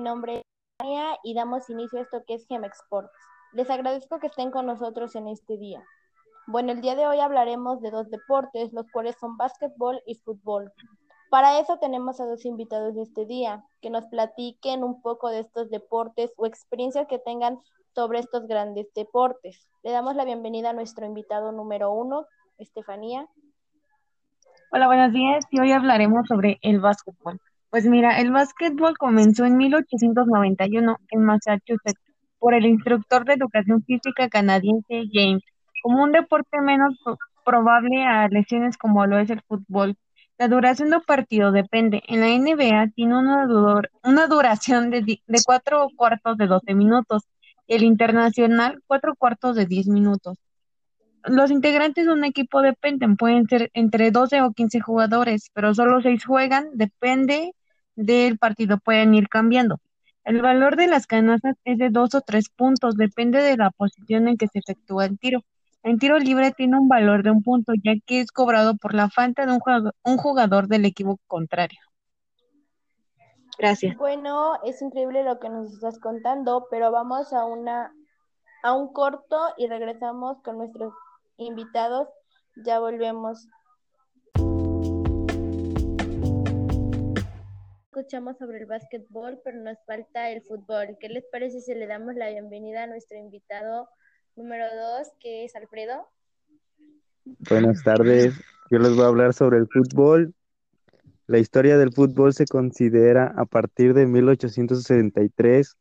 nombre es Tania y damos inicio a esto que es Gemexport. Les agradezco que estén con nosotros en este día. Bueno, el día de hoy hablaremos de dos deportes, los cuales son básquetbol y fútbol. Para eso tenemos a dos invitados de este día, que nos platiquen un poco de estos deportes o experiencias que tengan sobre estos grandes deportes. Le damos la bienvenida a nuestro invitado número uno, Estefanía. Hola, buenos días. Y hoy hablaremos sobre el básquetbol. Pues mira, el básquetbol comenzó en 1891 en Massachusetts por el instructor de educación física canadiense James, como un deporte menos probable a lesiones como lo es el fútbol. La duración de un partido depende. En la NBA tiene una, una duración de, de cuatro cuartos de 12 minutos, el internacional cuatro cuartos de 10 minutos. Los integrantes de un equipo dependen, pueden ser entre 12 o 15 jugadores, pero solo seis juegan, depende del partido pueden ir cambiando. El valor de las canastas es de dos o tres puntos, depende de la posición en que se efectúa el tiro. El tiro libre tiene un valor de un punto, ya que es cobrado por la falta de un jugador, del equipo contrario. Gracias. Bueno, es increíble lo que nos estás contando, pero vamos a una a un corto y regresamos con nuestros invitados. Ya volvemos. Escuchamos sobre el básquetbol, pero nos falta el fútbol. ¿Qué les parece si le damos la bienvenida a nuestro invitado número dos, que es Alfredo? Buenas tardes. Yo les voy a hablar sobre el fútbol. La historia del fútbol se considera a partir de 1873,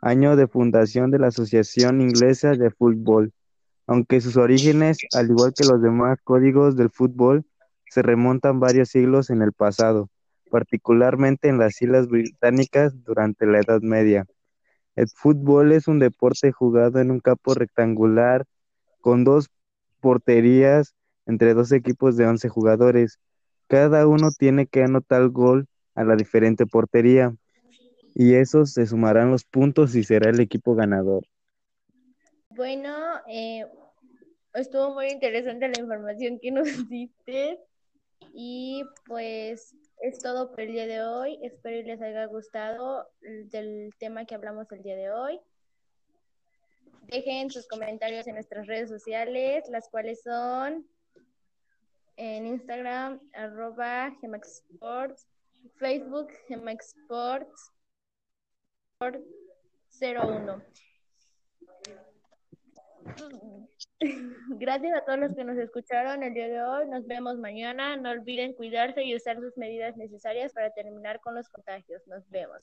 año de fundación de la Asociación Inglesa de Fútbol, aunque sus orígenes, al igual que los demás códigos del fútbol, se remontan varios siglos en el pasado particularmente en las Islas Británicas durante la Edad Media. El fútbol es un deporte jugado en un campo rectangular con dos porterías entre dos equipos de 11 jugadores. Cada uno tiene que anotar gol a la diferente portería y esos se sumarán los puntos y será el equipo ganador. Bueno, eh, estuvo muy interesante la información que nos diste y pues es todo por el día de hoy. Espero les haya gustado del tema que hablamos el día de hoy. Dejen sus comentarios en nuestras redes sociales, las cuales son en Instagram, arroba Gemaxports, Facebook Gemaxports 01. Gracias a todos los que nos escucharon el día de hoy. Nos vemos mañana. No olviden cuidarse y usar sus medidas necesarias para terminar con los contagios. Nos vemos.